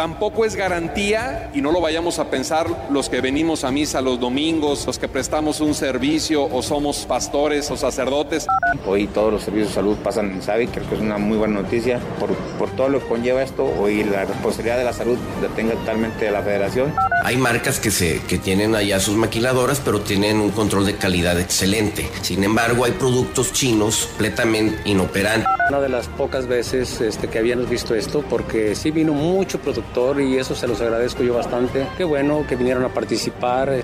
Tampoco es garantía, y no lo vayamos a pensar los que venimos a misa los domingos, los que prestamos un servicio o somos pastores o sacerdotes. Hoy todos los servicios de salud pasan en SAVI, creo que es una muy buena noticia por, por todo lo que conlleva esto. Hoy la responsabilidad de la salud la tenga totalmente la federación. Hay marcas que, se, que tienen allá sus maquiladoras, pero tienen un control de calidad excelente. Sin embargo, hay productos chinos completamente inoperantes. Una de las pocas veces este, que habíamos visto esto, porque sí vino mucho producto y eso se los agradezco yo bastante. Qué bueno que vinieron a participar.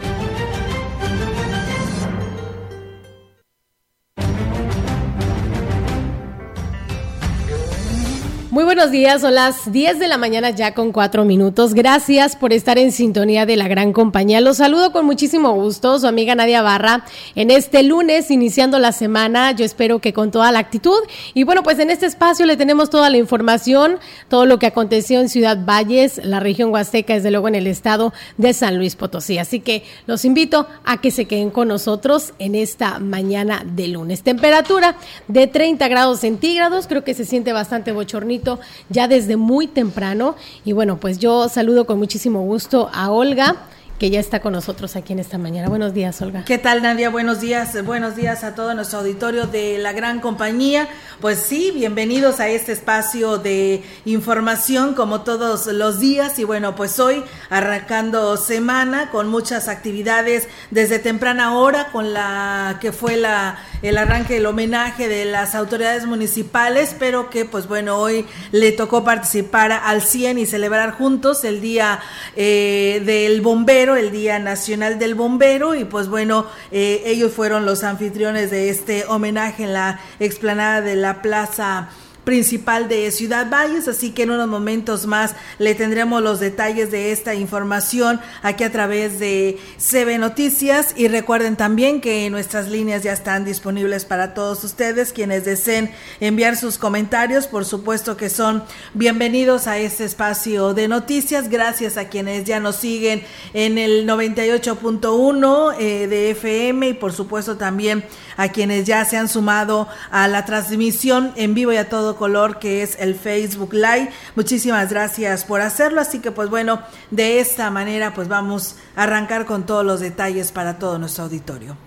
Buenos días, son las 10 de la mañana ya con cuatro minutos. Gracias por estar en sintonía de la gran compañía. Los saludo con muchísimo gusto, su amiga Nadia Barra, en este lunes, iniciando la semana, yo espero que con toda la actitud. Y bueno, pues en este espacio le tenemos toda la información, todo lo que aconteció en Ciudad Valles, la región Huasteca, desde luego en el estado de San Luis Potosí. Así que los invito a que se queden con nosotros en esta mañana de lunes. Temperatura de 30 grados centígrados, creo que se siente bastante bochornito ya desde muy temprano. Y bueno, pues yo saludo con muchísimo gusto a Olga que ya está con nosotros aquí en esta mañana. Buenos días, Olga. ¿Qué tal, Nadia? Buenos días. Buenos días a todo nuestro auditorio de la gran compañía. Pues sí, bienvenidos a este espacio de información como todos los días. Y bueno, pues hoy arrancando semana con muchas actividades desde temprana hora con la que fue la el arranque, el homenaje de las autoridades municipales, pero que pues bueno, hoy le tocó participar al 100 y celebrar juntos el día eh, del bombero el Día Nacional del Bombero, y pues bueno, eh, ellos fueron los anfitriones de este homenaje en la explanada de la Plaza principal de Ciudad Valles, así que en unos momentos más le tendremos los detalles de esta información aquí a través de CB Noticias. Y recuerden también que nuestras líneas ya están disponibles para todos ustedes quienes deseen enviar sus comentarios, por supuesto que son bienvenidos a este espacio de noticias, gracias a quienes ya nos siguen en el 98.1 eh, de FM y por supuesto también a quienes ya se han sumado a la transmisión en vivo y a todo color que es el Facebook Live. Muchísimas gracias por hacerlo. Así que pues bueno, de esta manera pues vamos a arrancar con todos los detalles para todo nuestro auditorio.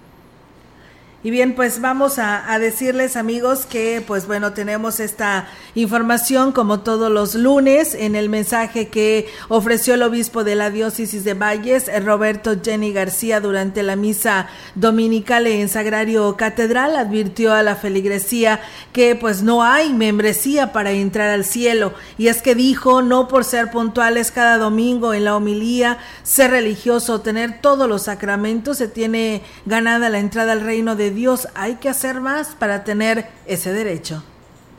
Y bien, pues vamos a, decirles amigos que pues bueno, tenemos esta información como todos los lunes en el mensaje que ofreció el obispo de la diócesis de Valles, Roberto Jenny García, durante la misa dominical en Sagrario Catedral, advirtió a la feligresía que pues no hay membresía para entrar al cielo. Y es que dijo, no por ser puntuales cada domingo en la homilía, ser religioso, tener todos los sacramentos, se tiene ganada la entrada al reino de Dios, hay que hacer más para tener ese derecho.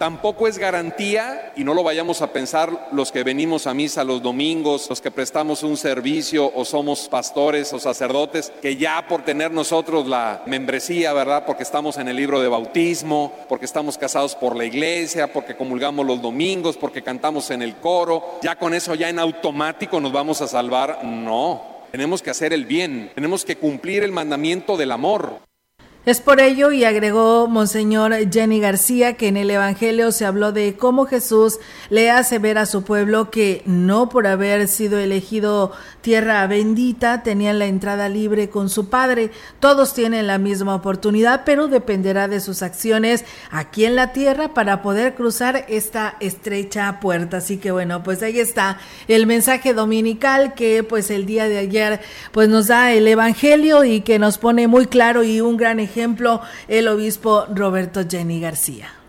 Tampoco es garantía, y no lo vayamos a pensar los que venimos a misa los domingos, los que prestamos un servicio o somos pastores o sacerdotes, que ya por tener nosotros la membresía, ¿verdad? Porque estamos en el libro de bautismo, porque estamos casados por la iglesia, porque comulgamos los domingos, porque cantamos en el coro, ya con eso ya en automático nos vamos a salvar. No, tenemos que hacer el bien, tenemos que cumplir el mandamiento del amor. Es por ello, y agregó Monseñor Jenny García, que en el Evangelio se habló de cómo Jesús le hace ver a su pueblo que no por haber sido elegido tierra bendita tenían la entrada libre con su Padre. Todos tienen la misma oportunidad, pero dependerá de sus acciones aquí en la tierra para poder cruzar esta estrecha puerta. Así que bueno, pues ahí está el mensaje dominical que pues el día de ayer pues nos da el Evangelio y que nos pone muy claro y un gran ejemplo ejemplo el obispo Roberto Jenny García.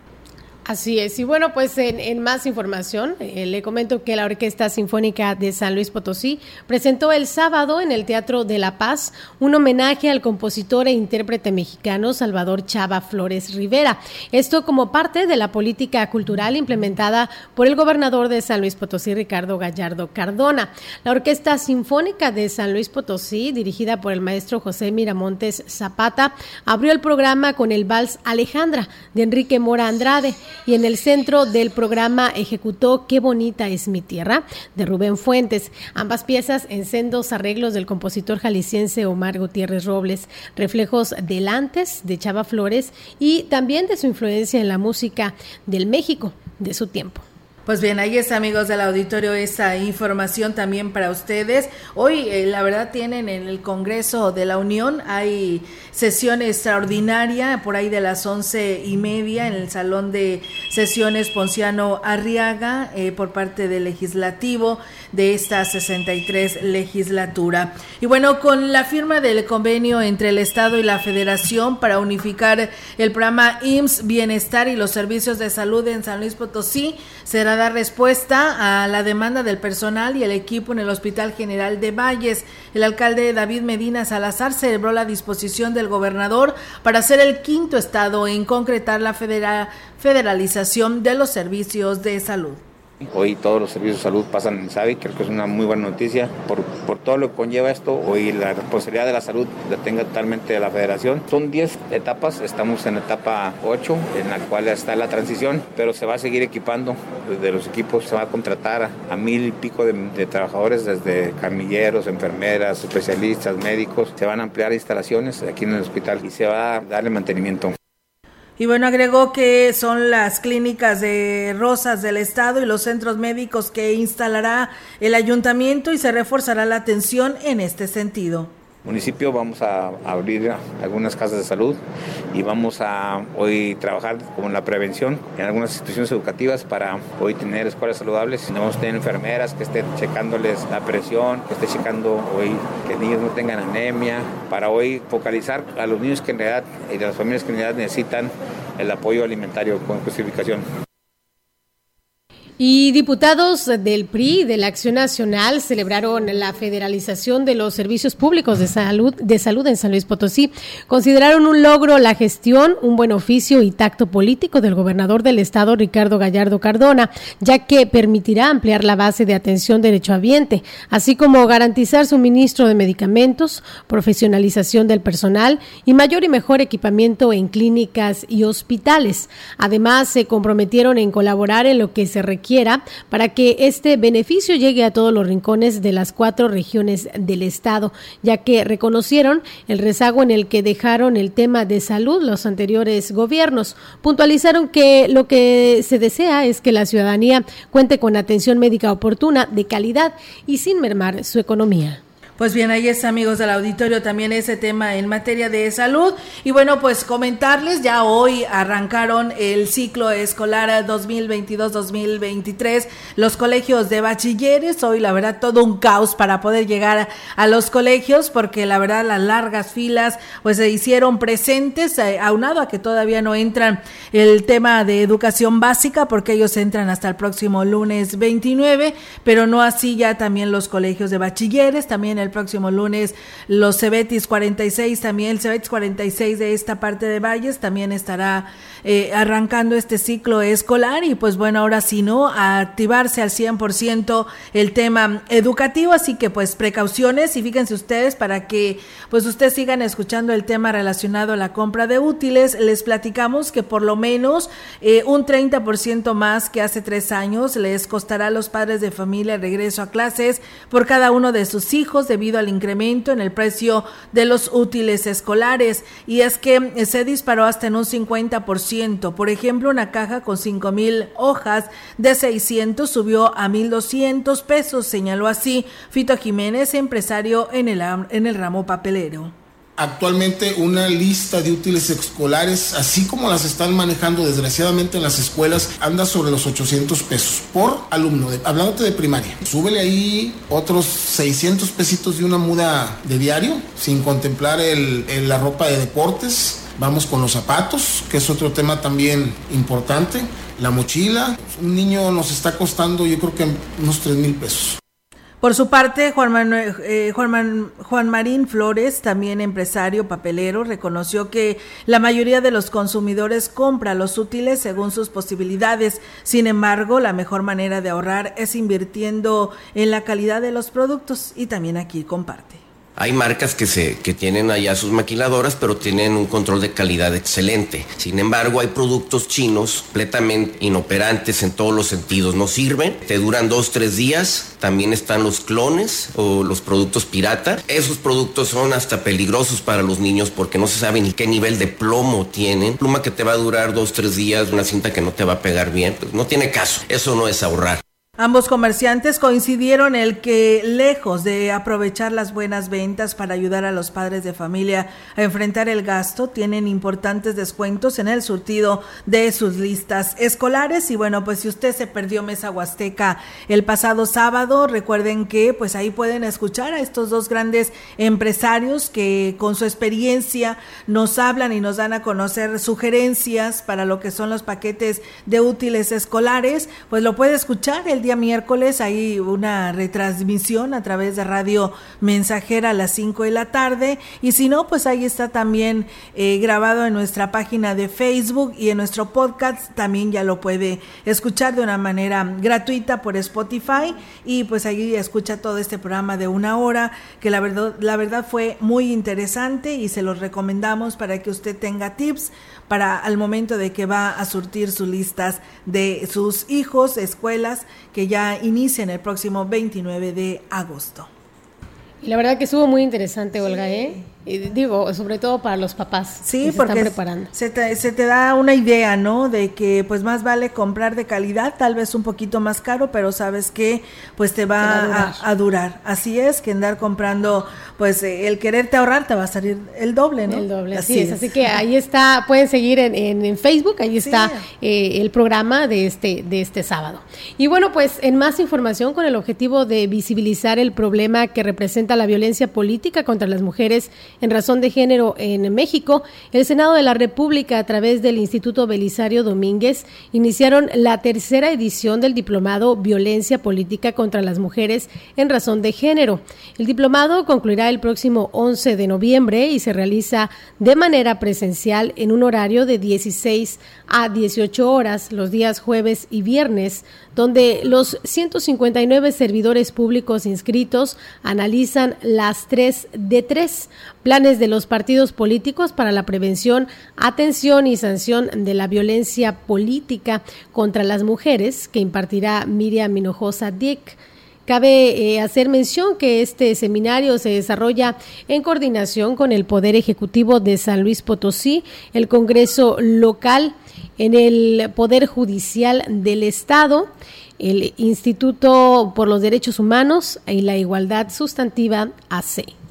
Así es, y bueno, pues en, más información, eh, le comento que la Orquesta Sinfónica de San Luis Potosí presentó el sábado en el Teatro de La Paz un homenaje al compositor e intérprete mexicano Salvador Chava Flores Rivera. Esto como parte de la política cultural implementada por el gobernador de San Luis Potosí, Ricardo Gallardo Cardona. La Orquesta Sinfónica de San Luis Potosí, dirigida por el maestro José Miramontes Zapata, abrió el programa con el vals Alejandra de Enrique Mora Andrade y en el centro del programa ejecutó Qué bonita es mi tierra de Rubén Fuentes. Ambas piezas en sendos arreglos del compositor jalisciense Omar Gutiérrez Robles, reflejos del antes de Chava Flores y también de su influencia en la música del México de su tiempo. Pues bien, ahí es amigos del auditorio esa información también para ustedes. Hoy eh, la verdad tienen en el Congreso de la Unión, hay sesión extraordinaria por ahí de las once y media en el Salón de Sesiones Ponciano Arriaga eh, por parte del Legislativo de esta 63 legislatura. Y bueno, con la firma del convenio entre el Estado y la Federación para unificar el programa IMSS Bienestar y los servicios de salud en San Luis Potosí, será dar respuesta a la demanda del personal y el equipo en el Hospital General de Valles. El alcalde David Medina Salazar celebró la disposición del gobernador para ser el quinto estado en concretar la federalización de los servicios de salud. Hoy todos los servicios de salud pasan en SAVI, creo que es una muy buena noticia por, por todo lo que conlleva esto. Hoy la responsabilidad de la salud la tenga totalmente la federación. Son 10 etapas, estamos en etapa 8, en la cual está la transición, pero se va a seguir equipando. Desde los equipos se va a contratar a, mil y pico de, de, trabajadores, desde camilleros, enfermeras, especialistas, médicos. Se van a ampliar instalaciones aquí en el hospital y se va a darle mantenimiento. Y bueno, agregó que son las clínicas de Rosas del Estado y los centros médicos que instalará el ayuntamiento y se reforzará la atención en este sentido municipio vamos a abrir algunas casas de salud y vamos a hoy trabajar con la prevención en algunas instituciones educativas para hoy tener escuelas saludables. Vamos a tener enfermeras que estén checándoles la presión, que estén checando hoy que niños no tengan anemia, para hoy focalizar a los niños que en realidad y a las familias que en realidad necesitan el apoyo alimentario con justificación. Y diputados del PRI de la Acción Nacional celebraron la federalización de los servicios públicos de salud, de salud en San Luis Potosí. Consideraron un logro la gestión, un buen oficio y tacto político del gobernador del estado, Ricardo Gallardo Cardona, ya que permitirá ampliar la base de atención derechohabiente, así como garantizar suministro de medicamentos, profesionalización del personal y mayor y mejor equipamiento en clínicas y hospitales. Además, se comprometieron en colaborar en lo que se requiere para que este beneficio llegue a todos los rincones de las cuatro regiones del Estado, ya que reconocieron el rezago en el que dejaron el tema de salud los anteriores gobiernos. Puntualizaron que lo que se desea es que la ciudadanía cuente con atención médica oportuna, de calidad y sin mermar su economía. Pues bien, ahí es amigos del auditorio también ese tema en materia de salud. Y bueno, pues comentarles, ya hoy arrancaron el ciclo escolar 2022-2023, los colegios de bachilleres. Hoy la verdad todo un caos para poder llegar a, los colegios porque la verdad las largas filas pues se hicieron presentes, eh, aunado a que todavía no entran el tema de educación básica porque ellos entran hasta el próximo lunes 29, pero no así ya también los colegios de bachilleres, también el próximo lunes. Los Cebetis 46, también el Cebetis 46 de esta parte de Valles también estará eh, arrancando este ciclo escolar. Y pues bueno, ahora sí, ¿no? A activarse al 100% el tema educativo, así que pues precauciones. Y fíjense ustedes para que pues ustedes sigan escuchando el tema relacionado a la compra de útiles, les platicamos que por lo menos eh, un 30% más que hace tres años les costará a los padres de familia el regreso a clases por cada uno de sus hijos debido al incremento en el precio de los útiles escolares y es que se disparó hasta en un 50% por ejemplo, una caja con cinco mil hojas de 600 subió a 1.200 pesos, señaló así Fito Jiménez, empresario en el, en el ramo papelero. Actualmente una lista de útiles escolares, así como las están manejando desgraciadamente en las escuelas, anda sobre los 800 pesos por alumno, de, hablándote de primaria. Súbele ahí otros 600 pesitos de una muda de diario, sin contemplar la ropa de deportes Vamos con los zapatos, que es otro tema también importante. La mochila, un niño nos está costando yo creo que unos 3 mil pesos. Por su parte, Juan, Manuel, eh, Juan, Juan, Marín Flores, también empresario papelero, reconoció que la mayoría de los consumidores compra los útiles según sus posibilidades. Sin embargo, la mejor manera de ahorrar es invirtiendo en la calidad de los productos y también aquí comparte. Hay marcas que, se, que tienen allá sus maquiladoras, pero tienen un control de calidad excelente. Sin embargo, hay productos chinos completamente inoperantes en todos los sentidos. No sirven, te duran dos, tres días. También están los clones o los productos pirata. Esos productos son hasta peligrosos para los niños porque no se sabe ni qué nivel de plomo tienen. Pluma que te va a durar dos, tres días, una cinta que no te va a pegar bien. Pues no tiene caso. Eso no es ahorrar. Ambos comerciantes coincidieron en el que, lejos de aprovechar las buenas ventas para ayudar a los padres de familia a enfrentar el gasto, tienen importantes descuentos en el surtido de sus listas escolares. Y bueno, pues si usted se perdió Mesa Huasteca el pasado sábado, recuerden que pues ahí pueden escuchar a estos dos grandes empresarios que con su experiencia nos hablan y nos dan a conocer sugerencias para lo que son los paquetes de útiles escolares. Pues lo puede escuchar día miércoles hay una retransmisión a través de Radio Mensajera a las 5 de la tarde. Y si no, pues ahí está también eh, grabado en nuestra página de Facebook y en nuestro podcast. También ya lo puede escuchar de una manera gratuita por Spotify. Y pues ahí escucha todo este programa de una hora que la verdad, la verdad fue muy interesante y se los recomendamos para que usted tenga tips para al momento de que va a surtir sus listas de sus hijos, escuelas que ya inician el próximo 29 de agosto. Y la verdad que estuvo muy interesante, Olga, ¿eh? Y digo, sobre todo para los papás. Sí, se porque están preparando. Se, te, se te da una idea, ¿no? De que pues más vale comprar de calidad, tal vez un poquito más caro, pero sabes que pues te va, a, durar. Así es, que andar comprando, pues el quererte ahorrar te va a salir el doble, ¿no? El doble, así, es. Así que ahí está, pueden seguir en, en, Facebook, ahí está eh, el programa de este, de este sábado. Y bueno, pues en más información con el objetivo de visibilizar el problema que representa la violencia política contra las mujeres en razón de género en México, el Senado de la República, a través del Instituto Belisario Domínguez, iniciaron la tercera edición del diplomado Violencia Política contra las Mujeres en razón de género. El diplomado concluirá el próximo 11 de noviembre y se realiza de manera presencial en un horario de 16 a 18 horas los días jueves y viernes, donde los 159 servidores públicos inscritos analizan las tres de tres planes de los partidos políticos para la prevención, atención y sanción de la violencia política contra las mujeres que impartirá Miriam Minojosa Dick. Cabe eh, hacer mención que este seminario se desarrolla en coordinación con el Poder Ejecutivo de San Luis Potosí, el Congreso local, en el Poder Judicial del Estado, el Instituto por los Derechos Humanos y la Igualdad Sustantiva AC.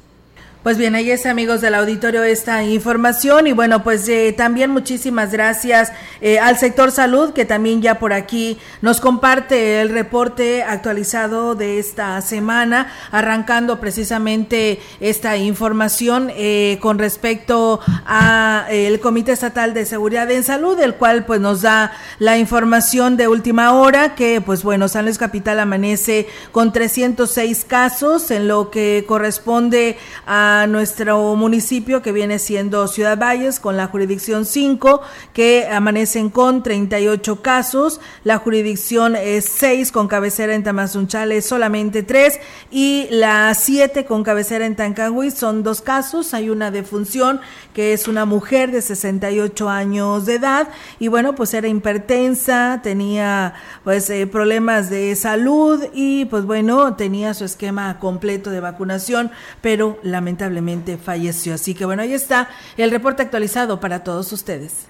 Pues bien, ahí es amigos del auditorio esta información. Y bueno, pues eh, también muchísimas gracias eh, al sector salud que también ya por aquí nos comparte el reporte actualizado de esta semana, arrancando precisamente esta información eh, con respecto a el Comité Estatal de Seguridad en Salud, el cual pues nos da la información de última hora que pues bueno, San Luis Capital amanece con 306 casos en lo que corresponde a nuestro municipio que viene siendo Ciudad Valles con la jurisdicción 5 que amanecen con 38 casos, la jurisdicción 6 con cabecera en Tamazunchale solamente 3 y la 7 con cabecera en Tancangüí son dos casos, hay una defunción que es una mujer de 68 años de edad. Y bueno pues era hipertensa, tenía pues eh, problemas de salud y pues bueno tenía su esquema completo de vacunación pero lamentablemente lamentablemente falleció. Así que bueno, ahí está el reporte actualizado para todos ustedes.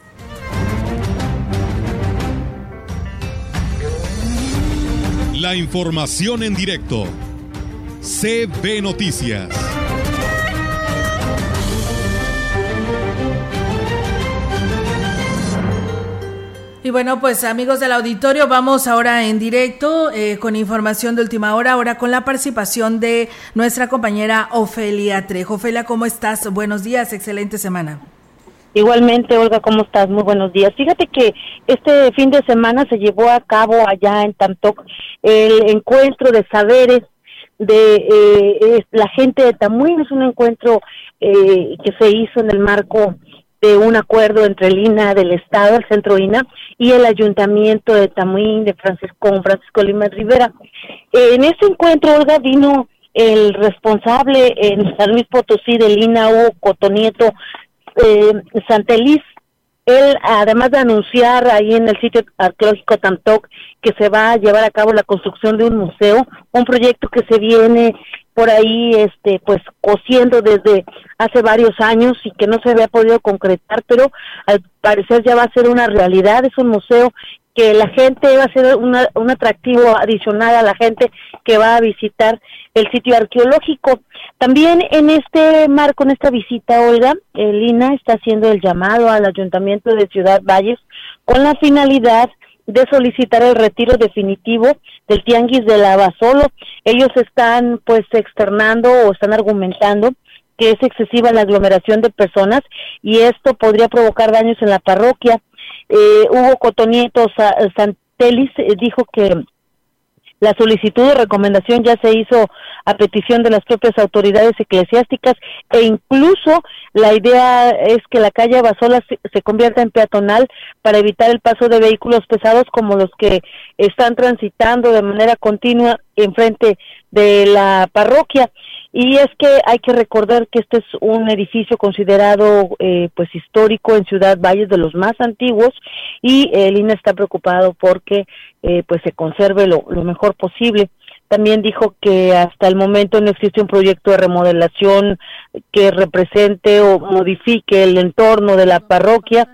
La información en directo. CB Noticias. Y bueno, pues amigos del auditorio, vamos ahora en directo eh, con información de última hora, ahora con la participación de nuestra compañera Ofelia Trejo. Ofelia, ¿cómo estás? Buenos días, excelente semana. Igualmente, Olga, ¿cómo estás? Muy buenos días. Fíjate que este fin de semana se llevó a cabo allá en Tantoc el encuentro de saberes de eh, la gente de Tamuín. Es un encuentro eh, que se hizo en el marco de un acuerdo entre el INA del Estado, el Centro INA, y el Ayuntamiento de Tamuín, de Francisco, Francisco Lima Rivera. en ese encuentro, Olga, vino el responsable en San Luis Potosí del INA, Hugo Cotonieto eh, Santelis, él, además de anunciar ahí en el sitio arqueológico Tantoc que se va a llevar a cabo la construcción de un museo, un proyecto que se viene por ahí, este, pues, cosiendo desde hace varios años y que no se había podido concretar, pero al parecer ya va a ser una realidad. Es un museo que la gente va a ser un atractivo adicional a la gente que va a visitar el sitio arqueológico. También en este marco, en esta visita, Olga, el INA está haciendo el llamado al Ayuntamiento de Ciudad Valles con la finalidad de solicitar el retiro definitivo del tianguis de Lavasolo. Ellos están pues externando o están argumentando que es excesiva la aglomeración de personas y esto podría provocar daños en la parroquia. Eh, Hugo Cotonieto Santelis eh, dijo que la solicitud de recomendación ya se hizo a petición de las propias autoridades eclesiásticas e incluso la idea es que la calle Abasola se, convierta en peatonal para evitar el paso de vehículos pesados como los que están transitando de manera continua enfrente de la parroquia. Y es que hay que recordar que este es un edificio considerado eh, pues histórico en Ciudad Valles de los más antiguos y el INE está preocupado porque eh, pues se conserve lo, lo mejor posible. También dijo que hasta el momento no existe un proyecto de remodelación que represente o modifique el entorno de la parroquia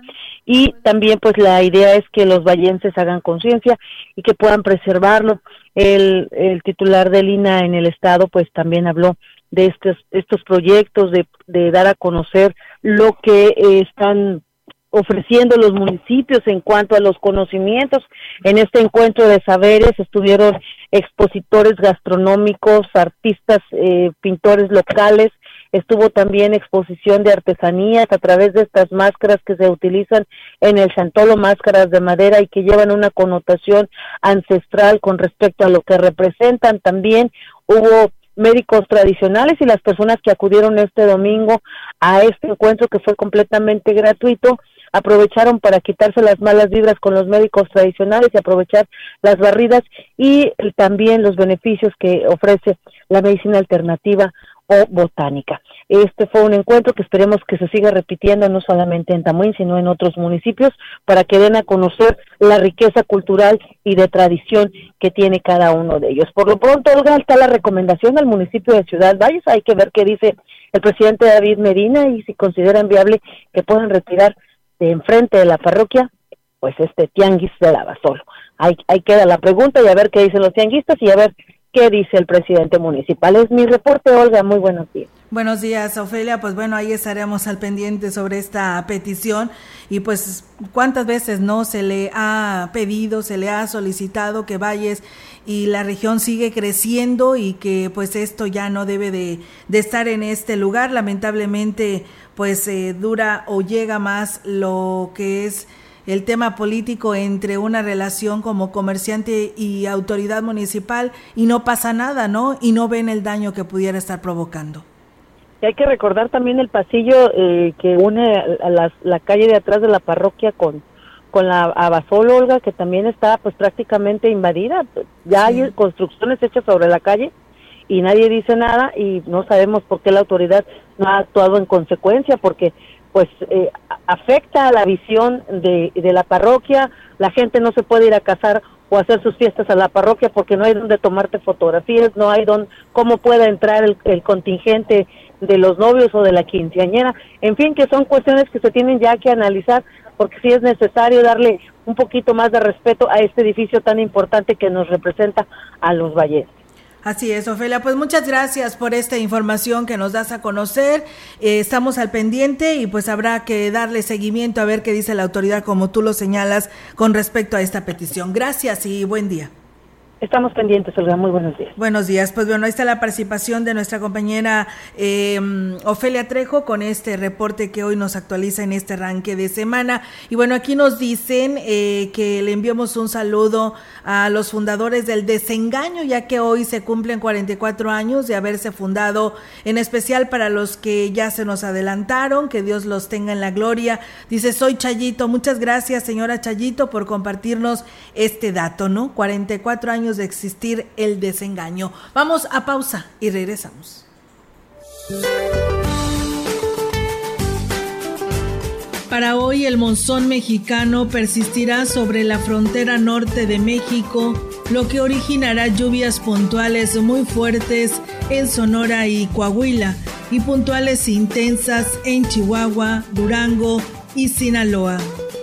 y también pues la idea es que los vallenses hagan conciencia y que puedan preservarlo. El, el titular del INA en el estado pues también habló de estos, estos proyectos, de, de dar a conocer lo que están ofreciendo los municipios en cuanto a los conocimientos. En este encuentro de saberes estuvieron expositores gastronómicos, artistas, eh, pintores locales, estuvo también exposición de artesanías a través de estas máscaras que se utilizan en el Santolo, máscaras de madera y que llevan una connotación ancestral con respecto a lo que representan. También hubo médicos tradicionales y las personas que acudieron este domingo a este encuentro que fue completamente gratuito aprovecharon para quitarse las malas vibras con los médicos tradicionales y aprovechar las barridas y también los beneficios que ofrece la medicina alternativa o botánica. Este fue un encuentro que esperemos que se siga repitiendo no solamente en Tamuín, sino en otros municipios para que den a conocer la riqueza cultural y de tradición que tiene cada uno de ellos. Por lo pronto, Olga, está la recomendación al municipio de Ciudad Valles. Hay que ver qué dice el presidente David Medina y si consideran viable que puedan retirar de enfrente de la parroquia, pues este tianguis de Lavasolo. Ahí, ahí queda la pregunta y a ver qué dicen los tianguistas y a ver qué dice el presidente municipal. Es mi reporte, Olga. Muy buenos días. Buenos días, Ofelia. Pues bueno, ahí estaremos al pendiente sobre esta petición y pues cuántas veces no se le ha pedido, se le ha solicitado que Valles y la región sigue creciendo y que pues esto ya no debe de, de estar en este lugar. Lamentablemente pues eh, dura o llega más lo que es el tema político entre una relación como comerciante y autoridad municipal y no pasa nada, ¿no? Y no ven el daño que pudiera estar provocando. Y hay que recordar también el pasillo eh, que une a la, calle de atrás de la parroquia con, con la Abasol, Olga, que también está pues prácticamente invadida. Ya hay construcciones hechas sobre la calle y nadie dice nada y no sabemos por qué la autoridad no ha actuado en consecuencia, porque pues eh, afecta a la visión de, de la parroquia, la gente no se puede ir a casar o hacer sus fiestas a la parroquia porque no hay donde tomarte fotografías, no hay donde, cómo pueda entrar el, el, contingente de los novios o de la quinceañera, en fin, que son cuestiones que se tienen ya que analizar porque sí es necesario darle un poquito más de respeto a este edificio tan importante que nos representa a los valles. Así es, Ofelia. Pues muchas gracias por esta información que nos das a conocer. Eh, estamos al pendiente y pues habrá que darle seguimiento a ver qué dice la autoridad, como tú lo señalas, con respecto a esta petición. Gracias y buen día. Estamos pendientes, Olga. Muy buenos días. Buenos días. Pues bueno, ahí está la participación de nuestra compañera eh, Ofelia Trejo con este reporte que hoy nos actualiza en este arranque de semana. Y bueno, aquí nos dicen eh, que le enviamos un saludo a los fundadores del desengaño, ya que hoy se cumplen 44 años de haberse fundado, en especial para los que ya se nos adelantaron, que Dios los tenga en la gloria. Dice, soy Chayito. Muchas gracias, señora Chayito, por compartirnos este dato, ¿no? 44 años de existir el desengaño. Vamos a pausa y regresamos. Para hoy el monzón mexicano persistirá sobre la frontera norte de México, lo que originará lluvias puntuales muy fuertes en Sonora y Coahuila y puntuales intensas en Chihuahua, Durango y Sinaloa,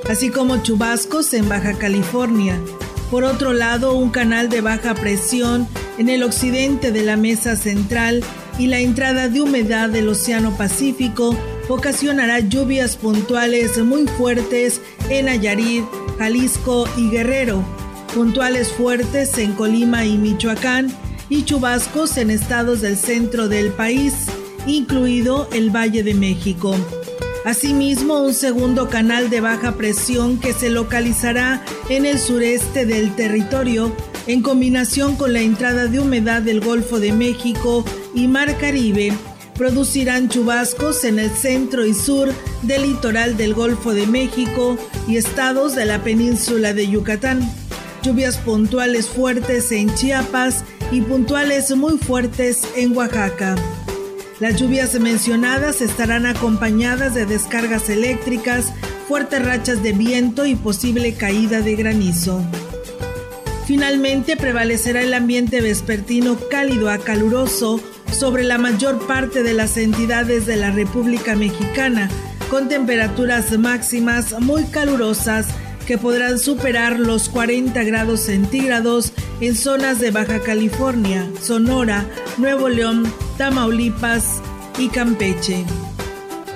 así como chubascos en Baja California. Por otro lado, un canal de baja presión en el occidente de la mesa central y la entrada de humedad del Océano Pacífico ocasionará lluvias puntuales muy fuertes en Nayarit, Jalisco y Guerrero, puntuales fuertes en Colima y Michoacán y chubascos en estados del centro del país, incluido el Valle de México. Asimismo, un segundo canal de baja presión que se localizará en el sureste del territorio, en combinación con la entrada de humedad del Golfo de México y Mar Caribe, producirán chubascos en el centro y sur del litoral del Golfo de México y estados de la península de Yucatán. Lluvias puntuales fuertes en Chiapas y puntuales muy fuertes en Oaxaca. Las lluvias mencionadas estarán acompañadas de descargas eléctricas, fuertes rachas de viento y posible caída de granizo. Finalmente prevalecerá el ambiente vespertino cálido a caluroso sobre la mayor parte de las entidades de la República Mexicana, con temperaturas máximas muy calurosas que podrán superar los 40 grados centígrados en zonas de Baja California, Sonora, Nuevo León, Tamaulipas y Campeche.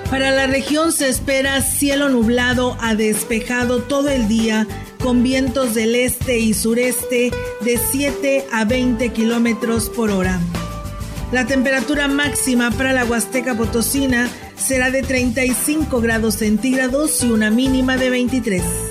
Para la región se espera cielo nublado a despejado todo el día con vientos del este y sureste de 7 a 20 kilómetros por hora. La temperatura máxima para la Huasteca Potosina será de 35 grados centígrados y una mínima de 23.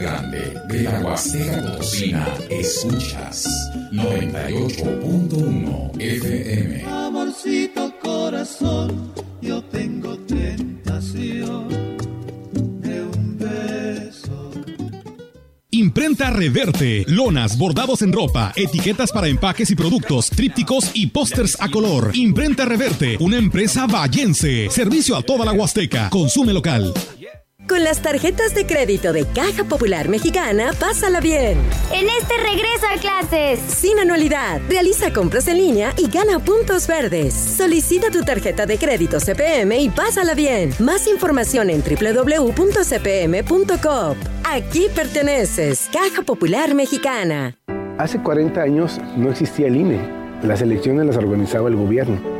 grande de la Huasteca Potosina, escuchas 98.1 FM. Amorcito corazón, yo tengo tentación de un beso. Imprenta Reverte, lonas, bordados en ropa, etiquetas para empaques y productos, trípticos y pósters a color. Imprenta Reverte, una empresa vallense. Servicio a toda la Huasteca. Consume local. Con las tarjetas de crédito de Caja Popular Mexicana, pásala bien. En este regreso a clases. Sin anualidad, realiza compras en línea y gana puntos verdes. Solicita tu tarjeta de crédito CPM y pásala bien. Más información en www.cpm.coop. Aquí perteneces, Caja Popular Mexicana. Hace 40 años no existía el INE. Las elecciones las organizaba el gobierno.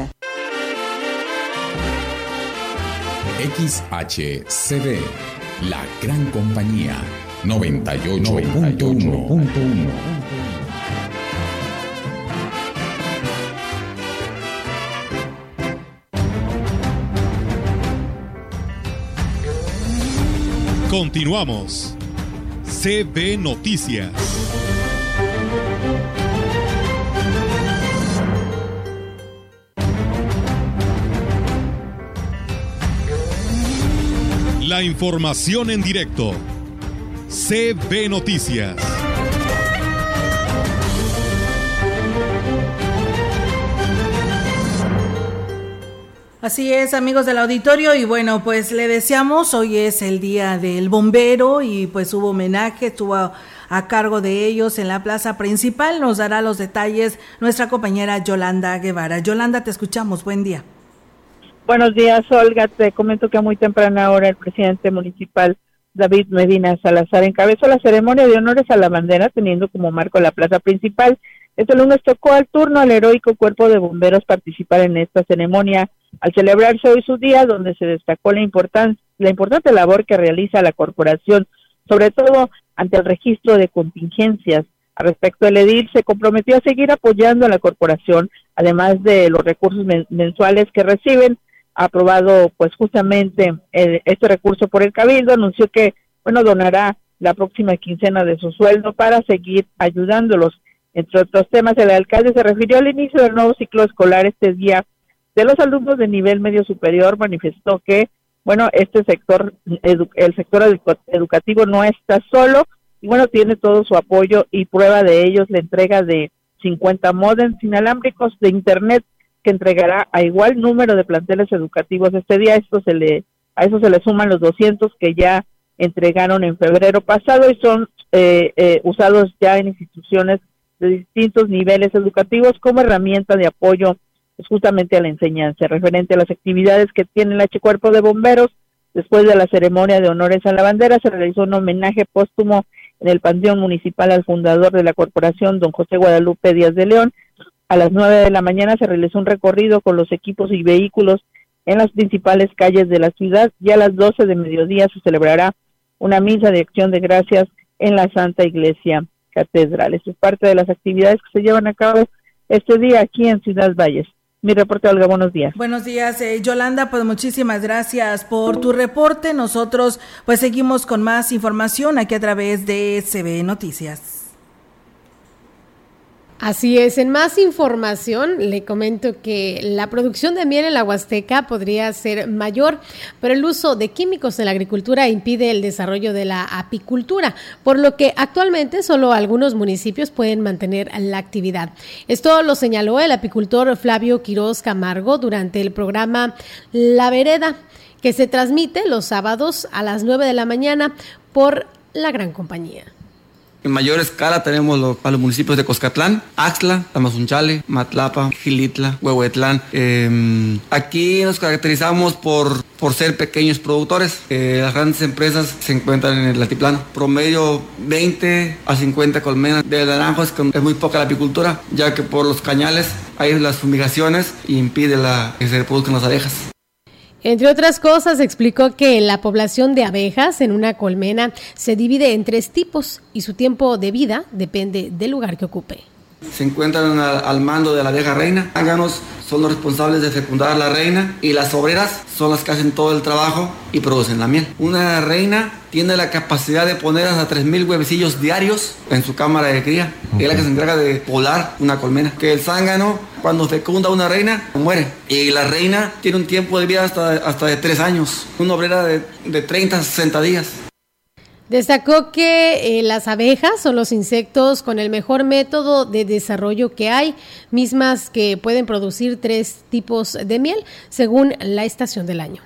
XHCD, la gran compañía, 98.1. Continuamos. CB Noticias. La información en directo. CB Noticias. Así es, amigos del auditorio, y bueno, pues le deseamos, hoy es el día del bombero y pues hubo homenaje, estuvo a, a cargo de ellos en la plaza principal. Nos dará los detalles nuestra compañera Yolanda Guevara. Yolanda, te escuchamos, buen día. Buenos días, Olga. Te comento que a muy temprana hora el presidente municipal David Medina Salazar encabezó la ceremonia de honores a la bandera, teniendo como marco la plaza principal. Este lunes tocó al turno al heroico cuerpo de bomberos participar en esta ceremonia al celebrarse hoy su día, donde se destacó la, importan la importante labor que realiza la corporación, sobre todo ante el registro de contingencias. Al respecto, el edil se comprometió a seguir apoyando a la corporación, además de los recursos men mensuales que reciben. Aprobado, pues, justamente eh, este recurso por el Cabildo. Anunció que, bueno, donará la próxima quincena de su sueldo para seguir ayudándolos. Entre otros temas, el alcalde se refirió al inicio del nuevo ciclo escolar este día de los alumnos de nivel medio superior manifestó que, bueno, este sector, el sector educativo no está solo y bueno, tiene todo su apoyo y prueba de ellos la entrega de 50 modems inalámbricos de internet que entregará a igual número de planteles educativos este día. Esto se le, a eso se le suman los 200 que ya entregaron en febrero pasado y son eh, eh, usados ya en instituciones de distintos niveles educativos como herramienta de apoyo pues, justamente a la enseñanza. Referente a las actividades que tiene el H Cuerpo de Bomberos, después de la ceremonia de honores a la bandera, se realizó un homenaje póstumo en el Panteón Municipal al fundador de la corporación, don José Guadalupe Díaz de León. A las nueve de la mañana se realizó un recorrido con los equipos y vehículos en las principales calles de la ciudad y a las doce de mediodía se celebrará una misa de acción de gracias en la Santa Iglesia Catedral. Esto es parte de las actividades que se llevan a cabo este día aquí en Ciudad Valles. Mi reporte, Olga, buenos días. Buenos días, eh, Yolanda, pues muchísimas gracias por tu reporte. Nosotros pues seguimos con más información aquí a través de CB Noticias. Así es, en más información le comento que la producción de miel en la Huasteca podría ser mayor, pero el uso de químicos en la agricultura impide el desarrollo de la apicultura, por lo que actualmente solo algunos municipios pueden mantener la actividad. Esto lo señaló el apicultor Flavio Quiroz Camargo durante el programa La Vereda, que se transmite los sábados a las 9 de la mañana por la gran compañía. En mayor escala tenemos a los municipios de Coscatlán, Axla, Tamazunchale, Matlapa, Gilitla, Huehuetlán. Eh, aquí nos caracterizamos por, por ser pequeños productores. Eh, las grandes empresas se encuentran en el altiplano. Promedio 20 a 50 colmenas de naranjos, es muy poca la apicultura, ya que por los cañales hay las fumigaciones y impide la, que se reproduzcan las abejas. Entre otras cosas, explicó que la población de abejas en una colmena se divide en tres tipos y su tiempo de vida depende del lugar que ocupe. Se encuentran al, al mando de la abeja reina. Ánganos son los responsables de fecundar a la reina y las obreras son las que hacen todo el trabajo y producen la miel. Una reina tiene la capacidad de poner hasta 3.000 huevecillos diarios en su cámara de cría. Es la que se encarga de polar una colmena. Que el zángano, cuando fecunda una reina, muere. Y la reina tiene un tiempo de vida hasta, hasta de 3 años. Una obrera de, de 30 a 60 días. Destacó que eh, las abejas son los insectos con el mejor método de desarrollo que hay, mismas que pueden producir tres tipos de miel según la estación del año.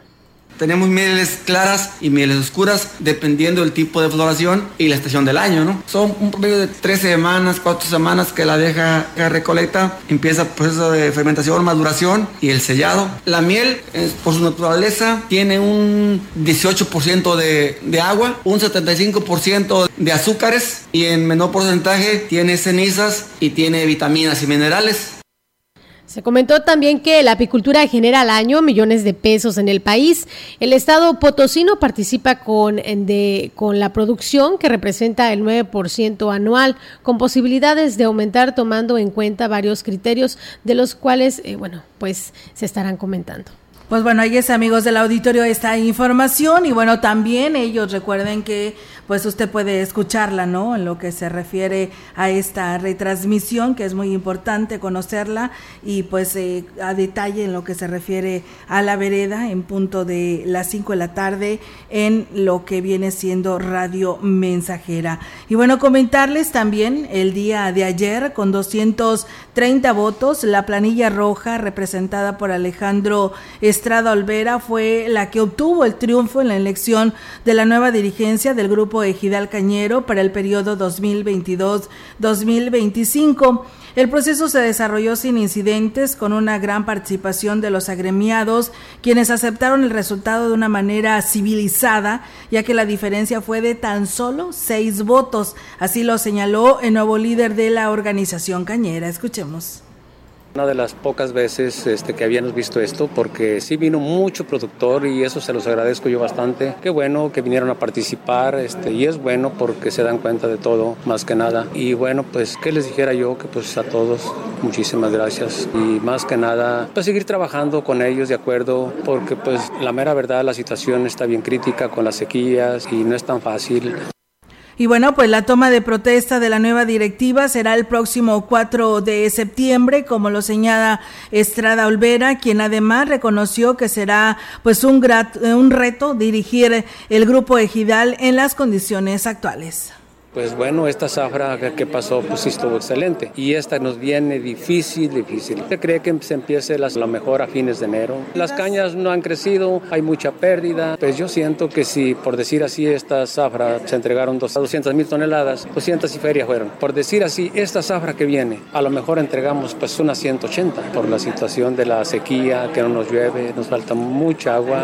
Tenemos mieles claras y mieles oscuras dependiendo del tipo de floración y la estación del año, ¿no? Son un promedio de tres semanas, cuatro semanas que la abeja recolecta, empieza el proceso de fermentación, maduración y el sellado. La miel, por su naturaleza, tiene un 18% de, de agua, un 75% de azúcares y en menor porcentaje tiene cenizas y tiene vitaminas y minerales. Se comentó también que la apicultura genera al año millones de pesos en el país. El estado potosino participa con, de, con la producción que representa el 9% anual, con posibilidades de aumentar tomando en cuenta varios criterios de los cuales, eh, bueno, pues se estarán comentando. Pues bueno, ahí es amigos del auditorio esta información y bueno, también ellos recuerden que pues usted puede escucharla, ¿no? En lo que se refiere a esta retransmisión, que es muy importante conocerla y pues eh, a detalle en lo que se refiere a la vereda en punto de las 5 de la tarde en lo que viene siendo Radio Mensajera. Y bueno, comentarles también el día de ayer con 230 votos, la planilla roja representada por Alejandro Estrada Olvera fue la que obtuvo el triunfo en la elección de la nueva dirigencia del Grupo Ejidal Cañero para el periodo 2022-2025. El proceso se desarrolló sin incidentes, con una gran participación de los agremiados, quienes aceptaron el resultado de una manera civilizada, ya que la diferencia fue de tan solo seis votos. Así lo señaló el nuevo líder de la organización cañera. Escuchemos. Una de las pocas veces este, que habíamos visto esto, porque sí vino mucho productor y eso se los agradezco yo bastante. Qué bueno que vinieron a participar este, y es bueno porque se dan cuenta de todo, más que nada. Y bueno, pues, ¿qué les dijera yo? Que pues a todos muchísimas gracias y más que nada, pues seguir trabajando con ellos de acuerdo, porque pues la mera verdad la situación está bien crítica con las sequías y no es tan fácil. Y bueno, pues la toma de protesta de la nueva directiva será el próximo 4 de septiembre, como lo señala Estrada Olvera, quien además reconoció que será pues un, un reto dirigir el grupo ejidal en las condiciones actuales. Pues bueno, esta zafra que pasó pues estuvo excelente y esta nos viene difícil, difícil. Se cree que se empiece a lo mejor a fines de enero. Las cañas no han crecido, hay mucha pérdida. Pues yo siento que si, por decir así, esta zafra se entregaron 200 mil toneladas, 200 y feria fueron. Por decir así, esta zafra que viene, a lo mejor entregamos pues unas 180 por la situación de la sequía, que no nos llueve, nos falta mucha agua.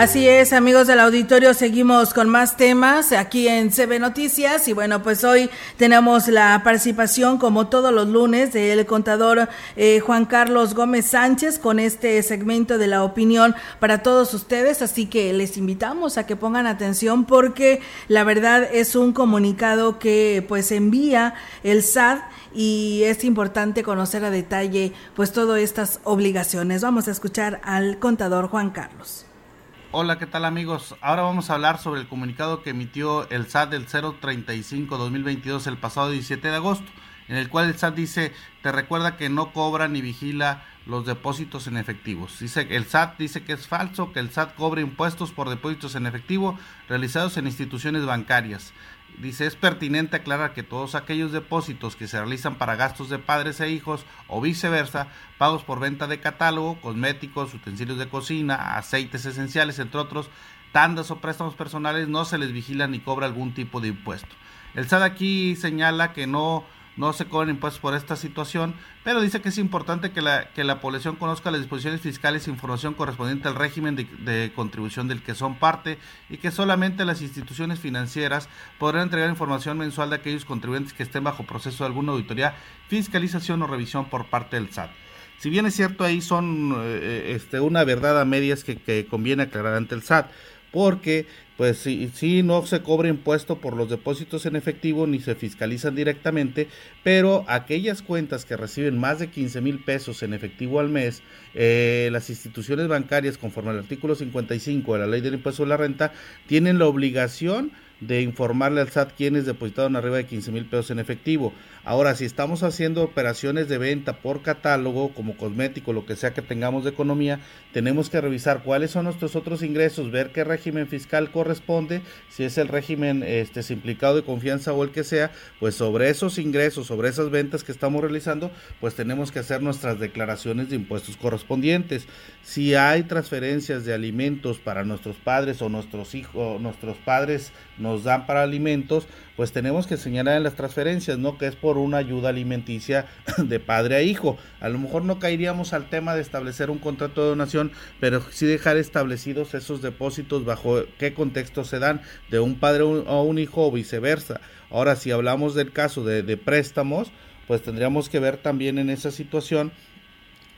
Así es, amigos del auditorio, seguimos con más temas aquí en CB Noticias y bueno, pues hoy tenemos la participación como todos los lunes del contador eh, Juan Carlos Gómez Sánchez con este segmento de la opinión para todos ustedes, así que les invitamos a que pongan atención porque la verdad es un comunicado que pues envía el SAT y es importante conocer a detalle pues todas estas obligaciones. Vamos a escuchar al contador Juan Carlos. Hola, ¿qué tal amigos? Ahora vamos a hablar sobre el comunicado que emitió el SAT del 035-2022 el pasado 17 de agosto, en el cual el SAT dice, te recuerda que no cobra ni vigila los depósitos en efectivos. Dice el SAT dice que es falso que el SAT cobre impuestos por depósitos en efectivo realizados en instituciones bancarias. Dice, es pertinente aclarar que todos aquellos depósitos que se realizan para gastos de padres e hijos o viceversa, pagos por venta de catálogo, cosméticos, utensilios de cocina, aceites esenciales, entre otros, tandas o préstamos personales, no se les vigila ni cobra algún tipo de impuesto. El SAT aquí señala que no no se cobran impuestos por esta situación, pero dice que es importante que la, que la población conozca las disposiciones fiscales e información correspondiente al régimen de, contribución del que son parte y que solamente las instituciones financieras podrán entregar información mensual de aquellos contribuyentes que estén bajo proceso de alguna auditoría, fiscalización o revisión por parte del SAT. Si bien es cierto, ahí son eh, este, una verdad a medias que, que conviene aclarar ante el SAT porque pues sí, sí, no se cobra impuesto por los depósitos en efectivo ni se fiscalizan directamente, pero aquellas cuentas que reciben más de 15 mil pesos en efectivo al mes, eh, las instituciones bancarias, conforme al artículo 55 de la ley del impuesto de la renta, tienen la obligación de informarle al SAT quienes depositaron arriba de 15 mil pesos en efectivo. Ahora, si estamos haciendo operaciones de venta por catálogo, como cosmético, lo que sea que tengamos de economía, tenemos que revisar cuáles son nuestros otros ingresos, ver qué régimen fiscal corresponde, si es el régimen este, simplicado de confianza o el que sea, pues sobre esos ingresos, sobre esas ventas que estamos realizando, pues tenemos que hacer nuestras declaraciones de impuestos correspondientes. Si hay transferencias de alimentos para nuestros padres o nuestros hijos, nuestros padres nos dan para alimentos, pues tenemos que señalar en las transferencias, ¿no? Que es por una ayuda alimenticia de padre a hijo. A lo mejor no caeríamos al tema de establecer un contrato de donación, pero sí dejar establecidos esos depósitos bajo qué contexto se dan de un padre a un hijo o viceversa. Ahora, si hablamos del caso de, de préstamos, pues tendríamos que ver también en esa situación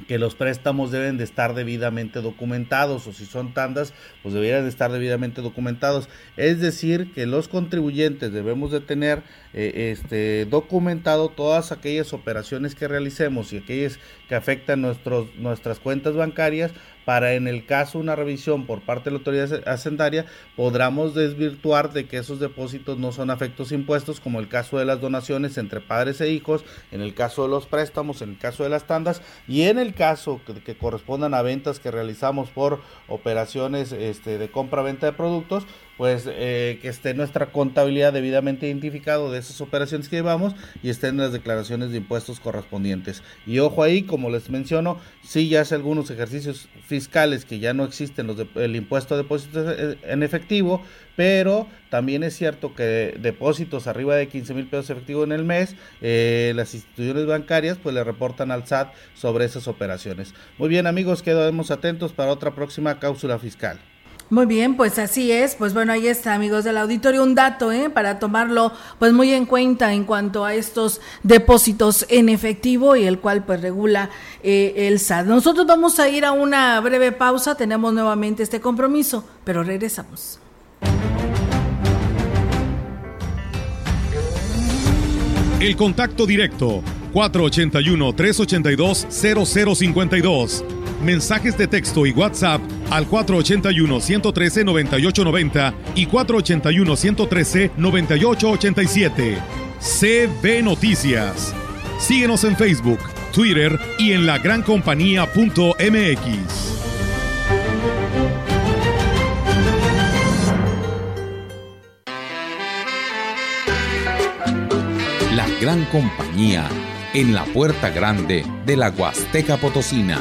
que los préstamos deben de estar debidamente documentados o si son tandas pues deberían de estar debidamente documentados. Es decir que los contribuyentes debemos de tener eh, este documentado todas aquellas operaciones que realicemos y aquellas que afectan nuestros nuestras cuentas bancarias para en el caso una revisión por parte de la autoridad hacendaria podamos desvirtuar de que esos depósitos no son afectos impuestos como el caso de las donaciones entre padres e hijos, en el caso de los préstamos, en el caso de las tandas y en el caso que, que correspondan a ventas que realizamos por operaciones este, de compra-venta de productos, pues eh, que esté nuestra contabilidad debidamente identificado de esas operaciones que llevamos y estén las declaraciones de impuestos correspondientes. Y ojo ahí, como les menciono, sí ya hace algunos ejercicios fiscales que ya no existen los de, el impuesto a depósitos en efectivo, pero también es cierto que depósitos arriba de 15 mil pesos efectivo en el mes, eh, las instituciones bancarias pues le reportan al SAT sobre esas operaciones. Muy bien amigos, quedamos atentos para otra próxima cápsula fiscal. Muy bien, pues así es. Pues bueno, ahí está, amigos del auditorio, un dato, ¿eh? Para tomarlo, pues muy en cuenta en cuanto a estos depósitos en efectivo y el cual pues regula eh, el SAT. Nosotros vamos a ir a una breve pausa, tenemos nuevamente este compromiso, pero regresamos. El contacto directo 481-382-0052. Mensajes de texto y WhatsApp al 481-113-9890 y 481-113-9887. CB Noticias. Síguenos en Facebook, Twitter y en lagrancompañía.mx. La gran compañía en la puerta grande de la Huasteca Potosina.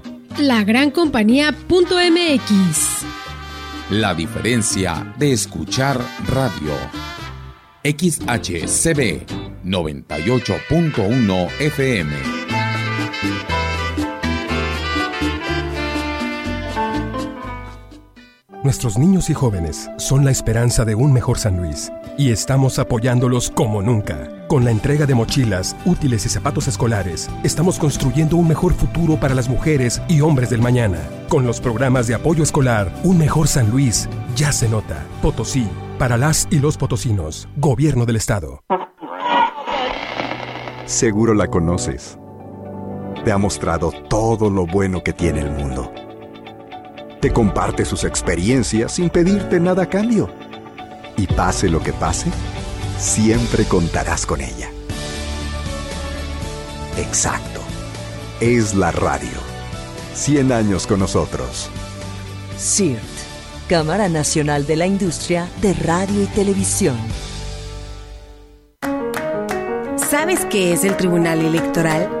Lagrancompañía.mx. la diferencia de escuchar radio. XHCB 98.1 FM. Nuestros niños y jóvenes son la esperanza de un mejor San Luis y estamos apoyándolos como nunca. Con la entrega de mochilas, útiles y zapatos escolares, estamos construyendo un mejor futuro para las mujeres y hombres del mañana. Con los programas de apoyo escolar, un mejor San Luis ya se nota. Potosí, para las y los potosinos, Gobierno del Estado. Seguro la conoces. Te ha mostrado todo lo bueno que tiene el mundo. Te comparte sus experiencias sin pedirte nada a cambio. Y pase lo que pase, siempre contarás con ella. Exacto. Es la radio. 100 años con nosotros. CIRT, Cámara Nacional de la Industria de Radio y Televisión. ¿Sabes qué es el Tribunal Electoral?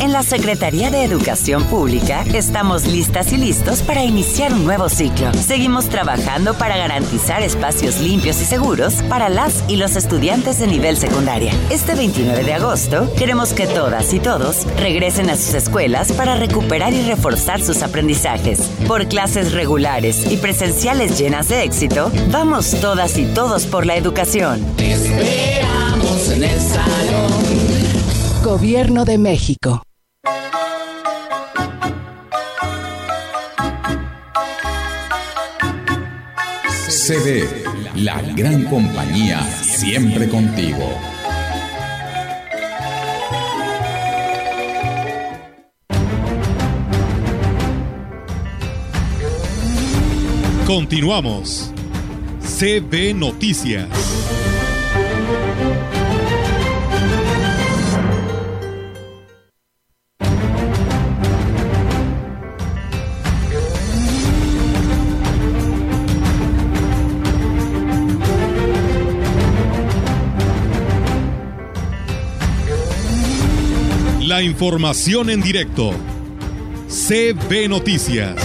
En la Secretaría de Educación Pública estamos listas y listos para iniciar un nuevo ciclo. Seguimos trabajando para garantizar espacios limpios y seguros para las y los estudiantes de nivel secundaria. Este 29 de agosto queremos que todas y todos regresen a sus escuelas para recuperar y reforzar sus aprendizajes. Por clases regulares y presenciales llenas de éxito, vamos todas y todos por la educación. Te esperamos en el salón. Gobierno de México. CD, la gran compañía, siempre contigo. Continuamos. CB Noticias. Información en directo. CB Noticias.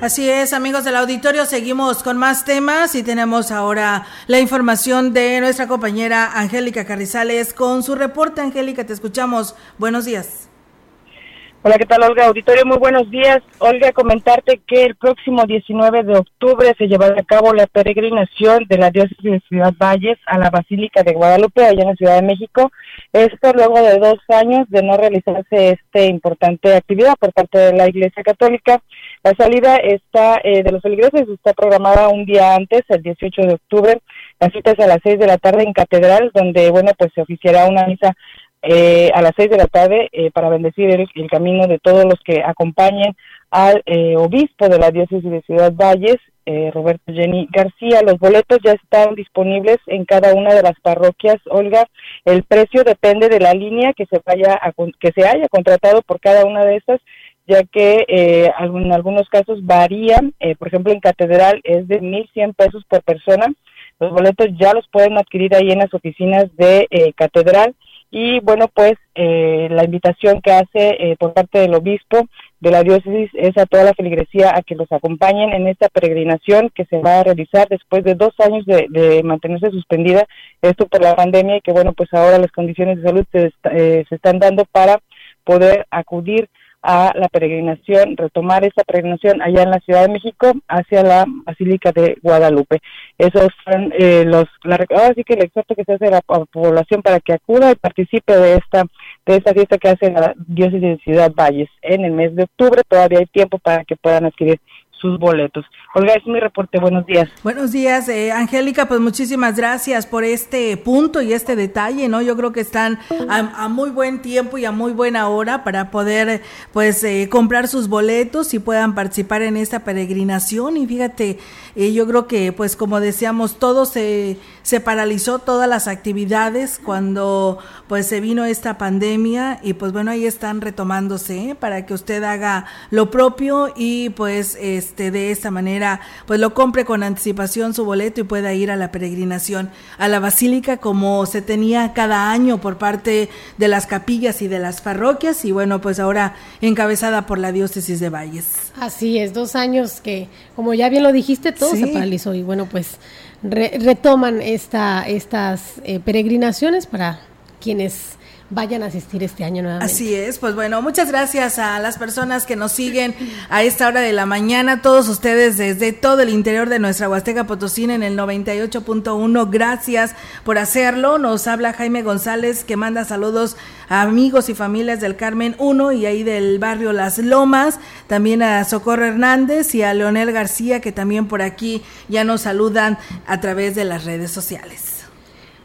Así es, amigos del auditorio, seguimos con más temas y tenemos ahora la información de nuestra compañera Angélica Carrizales con su reporte. Angélica, te escuchamos. Buenos días. Hola, ¿qué tal, Olga? Auditorio, muy buenos días. Olga, comentarte que el próximo 19 de octubre se llevará a cabo la peregrinación de la diócesis de Ciudad Valles a la Basílica de Guadalupe, allá en la Ciudad de México. Esto luego de dos años de no realizarse esta importante actividad por parte de la Iglesia Católica. La salida está eh, de los feligreses está programada un día antes, el 18 de octubre. La cita es a las 6 de la tarde en Catedral, donde, bueno, pues se oficiará una misa eh, a las 6 de la tarde eh, para bendecir el, el, camino de todos los que acompañen al eh, obispo de la diócesis de Ciudad Valles, eh, Roberto Jenny García. Los boletos ya están disponibles en cada una de las parroquias. Olga, el precio depende de la línea que se vaya a, que se haya contratado por cada una de estas ya que eh, en algunos casos varían, eh, por ejemplo en Catedral es de 1.100 pesos por persona, los boletos ya los pueden adquirir ahí en las oficinas de eh, Catedral y bueno pues eh, la invitación que hace eh, por parte del obispo de la diócesis es a toda la feligresía a que los acompañen en esta peregrinación que se va a realizar después de dos años de, de mantenerse suspendida esto por la pandemia y que bueno pues ahora las condiciones de salud se, eh, se están dando para poder acudir a la peregrinación, retomar esa peregrinación allá en la Ciudad de México hacia la Basílica de Guadalupe. Esos son eh, los, la, ahora sí que el exhorto que se hace a la población para que acuda y participe de esta, de esta fiesta que hace la diócesis de Ciudad Valles en el mes de octubre. Todavía hay tiempo para que puedan adquirir sus boletos. Olga, es mi reporte. Buenos días. Buenos días, eh, Angélica. Pues muchísimas gracias por este punto y este detalle, ¿no? Yo creo que están a, muy buen tiempo y a muy buena hora para poder, pues, eh, comprar sus boletos y puedan participar en esta peregrinación. Y fíjate, eh, yo creo que, pues, como decíamos, todo se, se paralizó, todas las actividades cuando, pues, se vino esta pandemia y, pues, bueno, ahí están retomándose ¿eh? para que usted haga lo propio y, pues, este, de esta manera, pues, lo compre con anticipación su boleto y pueda ir a la peregrinación a la basílica como se tenía cada año por parte de las capillas y de las parroquias y, bueno, pues, ahora encabezada por la diócesis de Valles. Así es, dos años que, como ya bien lo dijiste, todo Sí. se paralizó y bueno, pues re- retoman esta, estas eh, peregrinaciones para quienes vayan a asistir este año nuevamente. Así es, pues bueno, muchas gracias a las personas que nos siguen a esta hora de la mañana, todos ustedes desde todo el interior de nuestra Huasteca Potosina en el 98.1, gracias por hacerlo. Nos habla Jaime González que manda saludos a amigos y familias del Carmen 1 y ahí del barrio Las Lomas, también a Socorro Hernández y a Leonel García que también por aquí ya nos saludan a través de las redes sociales.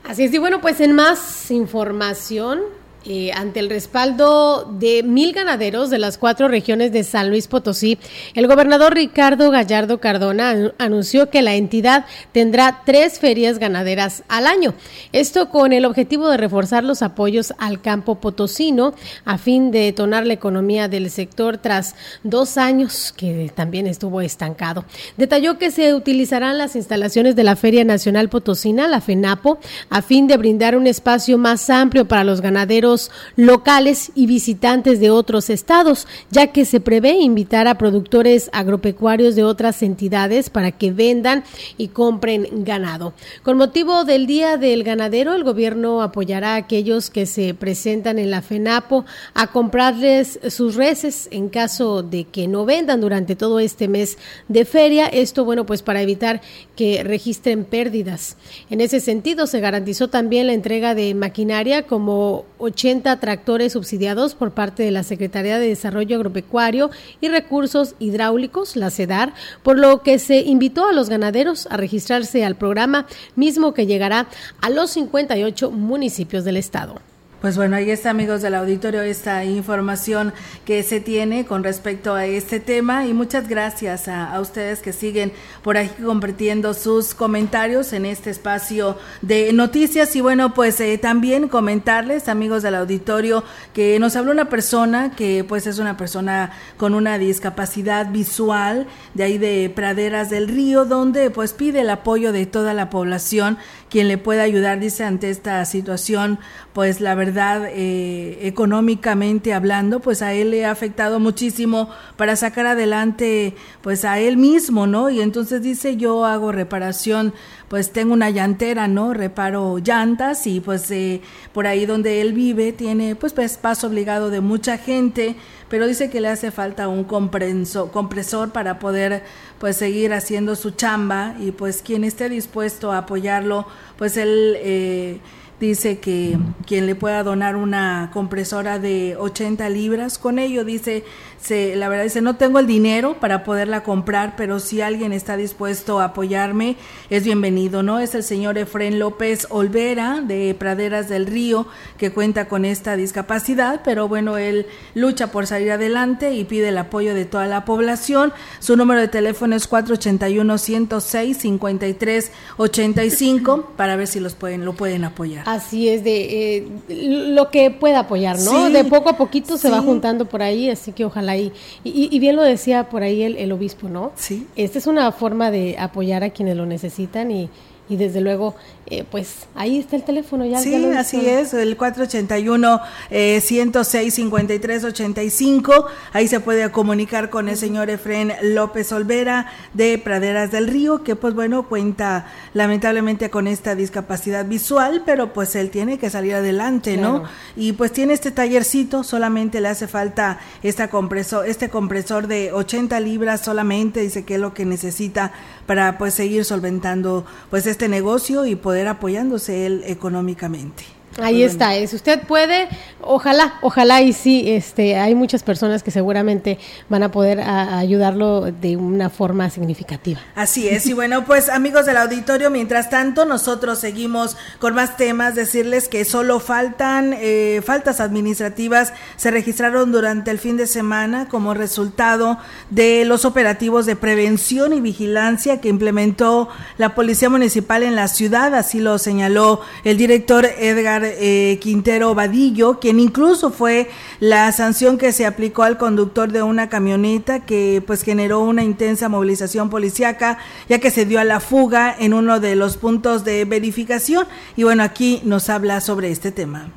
Así es, y bueno, pues en más información, eh, ante el respaldo de mil ganaderos de las cuatro regiones de San Luis Potosí, el gobernador Ricardo Gallardo Cardona anunció que la entidad tendrá tres ferias ganaderas al año. Esto con el objetivo de reforzar los apoyos al campo potosino a fin de detonar la economía del sector tras dos años que también estuvo estancado. Detalló que se utilizarán las instalaciones de la Feria Nacional Potosina, la FENAPO, a fin de brindar un espacio más amplio para los ganaderos locales y visitantes de otros estados, ya que se prevé invitar a productores agropecuarios de otras entidades para que vendan y compren ganado. Con motivo del Día del Ganadero, el gobierno apoyará a aquellos que se presentan en la FENAPO a comprarles sus reses en caso de que no vendan durante todo este mes de feria. Esto, bueno, pues para evitar que registren pérdidas. En ese sentido, se garantizó también la entrega de maquinaria como 80 tractores subsidiados por parte de la Secretaría de Desarrollo Agropecuario y Recursos Hidráulicos, la CEDAR, por lo que se invitó a los ganaderos a registrarse al programa mismo que llegará a los 58 municipios del estado. Pues bueno, ahí está amigos del auditorio esta información que se tiene con respecto a este tema. Y muchas gracias a, ustedes que siguen por aquí compartiendo sus comentarios en este espacio de noticias. Y bueno pues eh, también comentarles amigos del auditorio que nos habló una persona que pues es una persona con una discapacidad visual de ahí de Praderas del Río donde pues pide el apoyo de toda la población quien le pueda ayudar dice ante esta situación pues la verdad, eh, económicamente hablando, pues a él le ha afectado muchísimo para sacar adelante, pues a él mismo, ¿no? Y entonces dice, yo hago reparación, pues tengo una llantera, ¿no? Reparo llantas y pues eh, por ahí donde él vive tiene, pues, pues paso obligado de mucha gente, pero dice que le hace falta un compresor para poder pues seguir haciendo su chamba y pues quien esté dispuesto a apoyarlo, pues él... Eh, dice que quien le pueda donar una compresora de 80 libras, con ello dice la verdad dice, no tengo el dinero para poderla comprar, pero si alguien está dispuesto a apoyarme, es bienvenido, ¿no? Es el señor Efren López Olvera de Praderas del Río, que cuenta con esta discapacidad, pero bueno, él lucha por salir adelante y pide el apoyo de toda la población. Su número de teléfono es 481-106-5385 para ver si los pueden, lo pueden apoyar. Así es, de eh, lo que pueda apoyar, ¿no? De poco a poquito se va juntando por ahí, así que ojalá y, bien lo decía por ahí el, el obispo, ¿no? Sí. Esta es una forma de apoyar a quienes lo necesitan y, y desde luego, eh, pues ahí está el teléfono. Ya, sí, así es, el 481-106-5385. Eh, ahí se puede comunicar con el señor Efren López Olvera de Praderas del Río, que pues bueno, cuenta lamentablemente con esta discapacidad visual, pero pues él tiene que salir adelante, ¿no? Y pues tiene este tallercito, solamente le hace falta esta compresor, este compresor de 80 libras solamente, dice que es lo que necesita para pues seguir solventando pues este negocio y poder apoyándose él económicamente. Ahí está, si usted puede, ojalá, ojalá y sí, este, hay muchas personas que seguramente van a poder ayudarlo de una forma significativa. Así es, y bueno, pues amigos del auditorio, mientras tanto nosotros seguimos con más temas, decirles que solo faltan eh, faltas administrativas se registraron durante el fin de semana como resultado de los operativos de prevención y vigilancia que implementó la Policía Municipal en la ciudad, así lo señaló el director Edgar eh, Quintero Vadillo, quien incluso fue la sanción que se aplicó al conductor de una camioneta que pues generó una intensa movilización policiaca, ya que se dio a la fuga en uno de los puntos de verificación. Y bueno, aquí nos habla sobre este tema.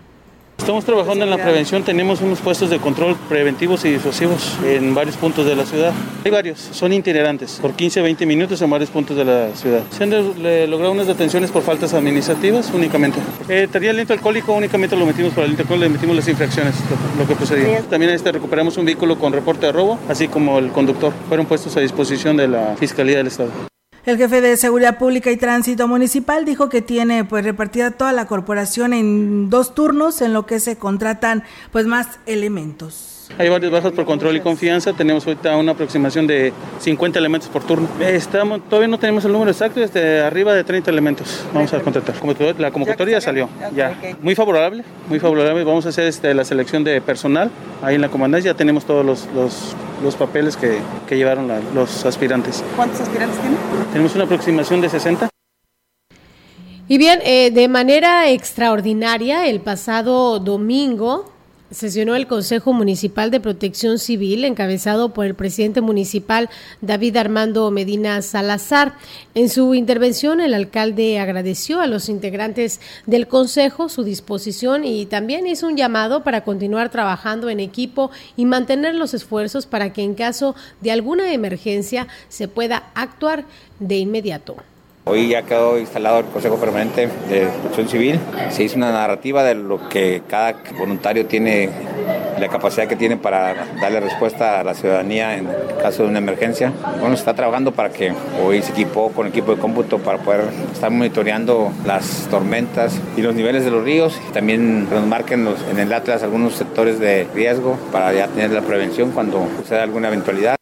Estamos trabajando en la prevención, tenemos unos puestos de control preventivos y disuasivos en varios puntos de la ciudad. Hay varios, son itinerantes, por 15 20 minutos en varios puntos de la ciudad. Se han logrado unas detenciones por faltas administrativas únicamente. Eh, el lento alcohólico únicamente lo metimos por el lento alcohólico, le metimos las infracciones, lo, que procedía. También este, recuperamos un vehículo con reporte de robo, así como el conductor. Fueron puestos a disposición de la Fiscalía del Estado. El jefe de Seguridad Pública y Tránsito Municipal dijo que tiene pues repartida toda la corporación en dos turnos en lo que se contratan pues más elementos. Hay varias bajas por control y confianza. Tenemos ahorita una aproximación de 50 elementos por turno. Estamos, todavía no tenemos el número exacto, es de arriba de 30 elementos. Vamos a contratar. La convocatoria salió, ya. Muy favorable, muy favorable. Vamos a hacer este, la selección de personal. Ahí en la comandancia ya tenemos todos los, los, los papeles que, que llevaron la, los aspirantes. ¿Cuántos aspirantes tienen? Tenemos una aproximación de 60. Y bien, eh, de manera extraordinaria, el pasado domingo sesionó el Consejo Municipal de Protección Civil, encabezado por el presidente municipal David Armando Medina Salazar. En su intervención, el alcalde agradeció a los integrantes del Consejo su disposición y también hizo un llamado para continuar trabajando en equipo y mantener los esfuerzos para que en caso de alguna emergencia se pueda actuar de inmediato. Hoy ya quedó instalado el Consejo Permanente de Protección Civil. Se hizo una narrativa de lo que cada voluntario tiene, la capacidad que tiene para darle respuesta a la ciudadanía en caso de una emergencia. Bueno, se está trabajando para que hoy se equipó con equipo de cómputo para poder estar monitoreando las tormentas y los niveles de los ríos. También nos marquen en el Atlas algunos sectores de riesgo para ya tener la prevención cuando suceda alguna eventualidad.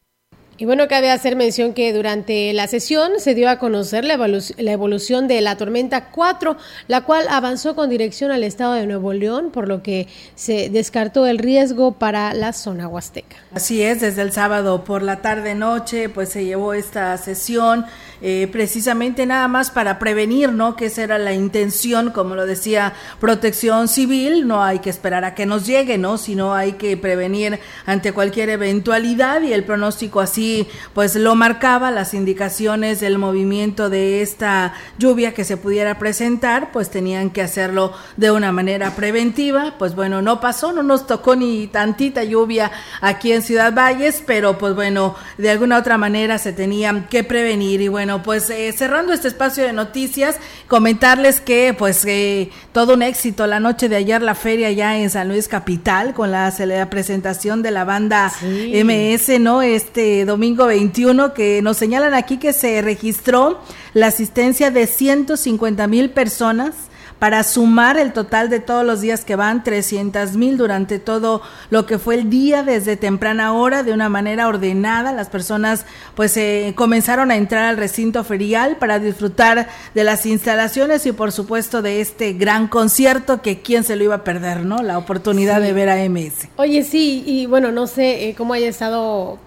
Y bueno, cabe hacer mención que durante la sesión se dio a conocer la, evolución de la tormenta 4, la cual avanzó con dirección al estado de Nuevo León, por lo que se descartó el riesgo para la zona huasteca. Así es, desde el sábado por la tarde-noche, pues se llevó esta sesión eh, precisamente nada más para prevenir, ¿no? Que esa era la intención, como lo decía Protección Civil, no hay que esperar a que nos llegue, ¿no? Sino hay que prevenir ante cualquier eventualidad y el pronóstico así, pues lo marcaba, las indicaciones del movimiento de esta lluvia que se pudiera presentar, pues tenían que hacerlo de una manera preventiva, pues bueno, no pasó, no nos tocó ni tantita lluvia aquí en Ciudad Valles, pero pues bueno, de alguna otra manera se tenían que prevenir. Y bueno, pues eh, cerrando este espacio de noticias, comentarles que pues eh, todo un éxito la noche de ayer la feria ya en San Luis Capital con la, la presentación de la banda MS, ¿no? Este domingo 21 que nos señalan aquí que se registró la asistencia de 150 mil personas para sumar el total de todos los días que van, 300 mil durante todo lo que fue el día desde temprana hora, de una manera ordenada. Las personas pues eh, comenzaron a entrar al recinto ferial para disfrutar de las instalaciones y por supuesto de este gran concierto que quién se lo iba a perder, ¿no? La oportunidad de ver a MS. Oye, sí, y bueno, no sé eh, cómo haya estado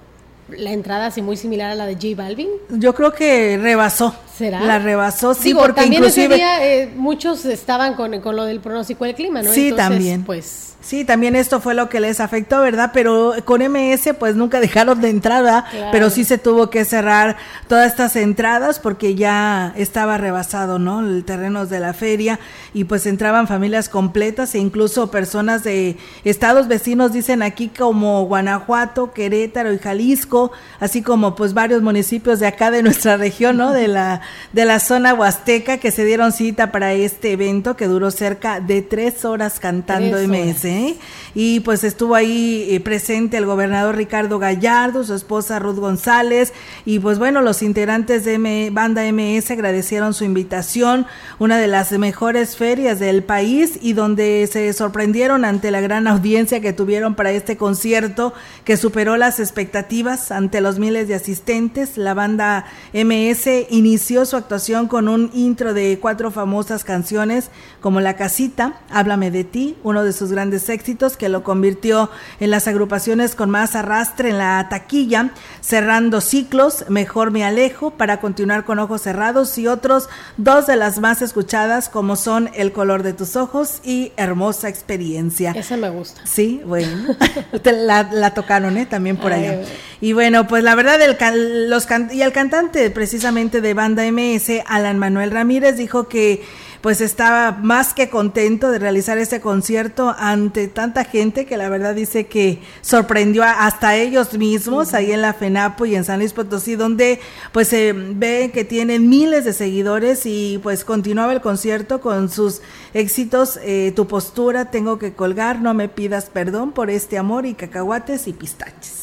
la entrada así muy similar a la de J Balvin. Yo creo que rebasó. ¿Será? La rebasó, sí, porque también inclusive... ese día eh, muchos estaban con, con, lo del pronóstico del clima, ¿no? Sí, también. Pues Sí, también esto fue lo que les afectó, ¿verdad? Pero con MS pues nunca dejaron de entrada, pero sí se tuvo que cerrar todas estas entradas porque ya estaba rebasado, ¿no? El terreno de la feria y pues entraban familias completas e incluso personas de estados vecinos, dicen aquí como Guanajuato, Querétaro y Jalisco, así como pues varios municipios de acá de nuestra región, ¿no? De la, de la zona huasteca que se dieron cita para este evento que duró cerca de tres horas cantando MS. ¿eh? Y pues estuvo ahí eh, presente el gobernador Ricardo Gallardo, su esposa Ruth González, y pues bueno, los integrantes de Banda MS agradecieron su invitación, una de las mejores ferias del país y donde se sorprendieron ante la gran audiencia que tuvieron para este concierto que superó las expectativas ante los miles de asistentes. La banda MS inició su actuación con un intro de cuatro famosas canciones como La Casita, Háblame de ti, uno de sus grandes éxitos que lo convirtió en las agrupaciones con más arrastre en la taquilla, cerrando ciclos, Mejor me alejo, para continuar con Ojos Cerrados y otros dos de las más escuchadas como son El color de tus ojos y Hermosa experiencia. Esa me gusta. Sí, bueno, la, tocaron ¿eh? también por allá. Y bueno, pues la verdad, el, los y el cantante precisamente de Banda MS, Alan Manuel Ramírez, dijo que pues estaba más que contento de realizar este concierto ante tanta gente que la verdad dice que sorprendió hasta ellos mismos ahí en la FENAPO y en San Luis Potosí, donde pues se ve que tienen miles de seguidores y pues continuaba el concierto con sus éxitos, eh, tu postura, tengo que colgar, no me pidas perdón por este amor y cacahuates y pistaches.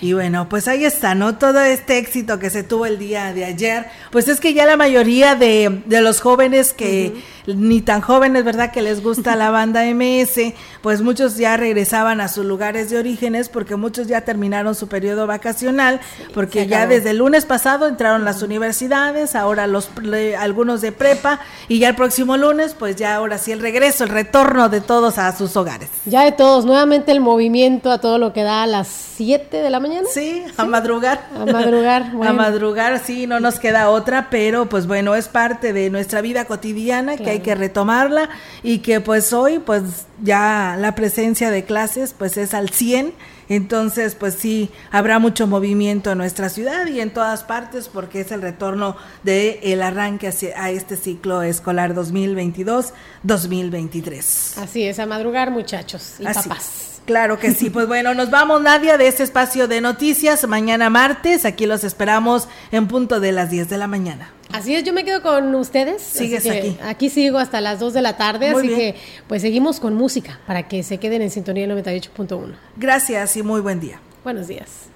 Y bueno, pues ahí está, ¿no? Todo este éxito que se tuvo el día de ayer, pues es que ya la mayoría de, de los jóvenes que ni tan jóvenes, ¿verdad? Que les gusta la banda MS, pues muchos ya regresaban a sus lugares de orígenes porque muchos ya terminaron su periodo vacacional, porque ya desde el lunes pasado entraron las universidades, ahora los algunos de prepa y ya el próximo lunes, pues ya ahora sí el regreso, el retorno de todos a sus hogares. Ya de todos, nuevamente el movimiento a todo lo que da a las 7 de la mañana. Sí, a madrugar. A madrugar. A madrugar, sí, no nos queda otra, pero pues bueno, es parte de nuestra vida cotidiana que hay que retomarla y que pues hoy pues ya la presencia de clases pues es al 100 entonces, pues sí, habrá mucho movimiento en nuestra ciudad y en todas partes porque es el retorno del el arranque hacia, a este ciclo escolar 2022-2023. Así es, a madrugar muchachos y papás. Claro que sí. Pues bueno, nos vamos, Nadia, de este espacio de noticias. Mañana martes, aquí los esperamos en punto de las 10 de la mañana. Así es, yo me quedo con ustedes. Sigues aquí. Aquí sigo hasta las 2 de la tarde, así que pues seguimos con música para que se queden en sintonía 98.1. Gracias y muy buen día. Buenos días.